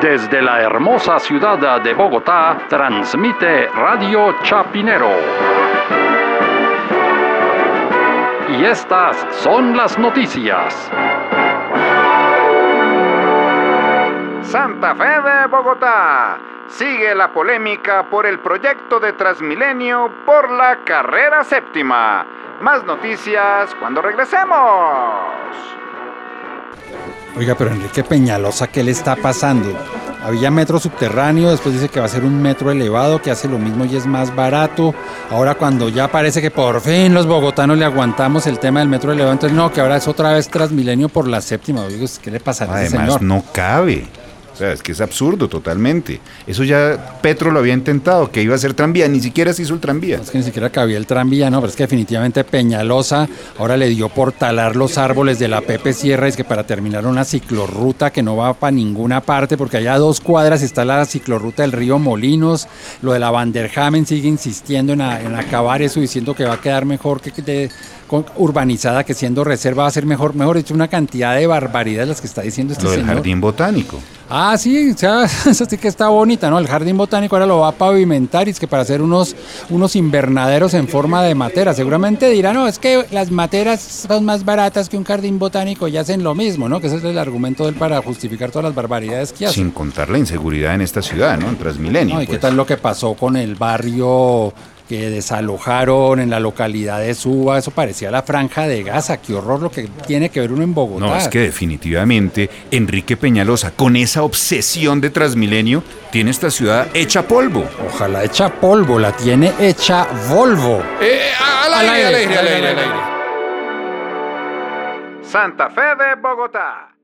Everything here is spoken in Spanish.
Desde la hermosa ciudad de Bogotá, transmite Radio Chapinero. Y estas son las noticias. Santa Fe de Bogotá. Sigue la polémica por el proyecto de Transmilenio por la carrera séptima. Más noticias cuando regresemos. Oiga, pero Enrique Peñalosa, ¿qué le está pasando? Había metro subterráneo, después dice que va a ser un metro elevado, que hace lo mismo y es más barato. Ahora cuando ya parece que por fin los bogotanos le aguantamos el tema del metro elevado, entonces no, que ahora es otra vez Transmilenio por la séptima. Oiga, ¿qué le pasa a ese Además, señor? no cabe. O sea, es que es absurdo totalmente. Eso ya Petro lo había intentado, que iba a ser tranvía, ni siquiera se hizo el tranvía. Es que ni siquiera cabía el tranvía, no, pero es que definitivamente Peñalosa ahora le dio por talar los árboles de la Pepe Sierra, es que para terminar una ciclorruta que no va para ninguna parte, porque allá a dos cuadras está la ciclorruta del río Molinos, lo de la Vanderhamen sigue insistiendo en, a- en acabar eso, diciendo que va a quedar mejor que de- con- urbanizada, que siendo reserva va a ser mejor, mejor dicho, una cantidad de barbaridades las que está diciendo este Lo del señor. jardín botánico. Ah, sí, o sea, eso sí que está bonita, ¿no? El jardín botánico ahora lo va a pavimentar y es que para hacer unos, unos invernaderos en forma de matera. Seguramente dirán, no, es que las materas son más baratas que un jardín botánico y hacen lo mismo, ¿no? Que ese es el argumento de él para justificar todas las barbaridades que hace. Sin contar la inseguridad en esta ciudad, ¿no? En Transmilenio. No, ¿Y qué pues. tal lo que pasó con el barrio que desalojaron en la localidad de Suba? Eso parecía la franja de Gaza. Qué horror lo que tiene que ver uno en Bogotá. No, es que definitivamente Enrique Peñalosa, con esa obsesión de Transmilenio, tiene esta ciudad hecha polvo. Ojalá hecha polvo, la tiene hecha Volvo. al aire, al aire, al aire, al aire. Santa Fe de Bogotá.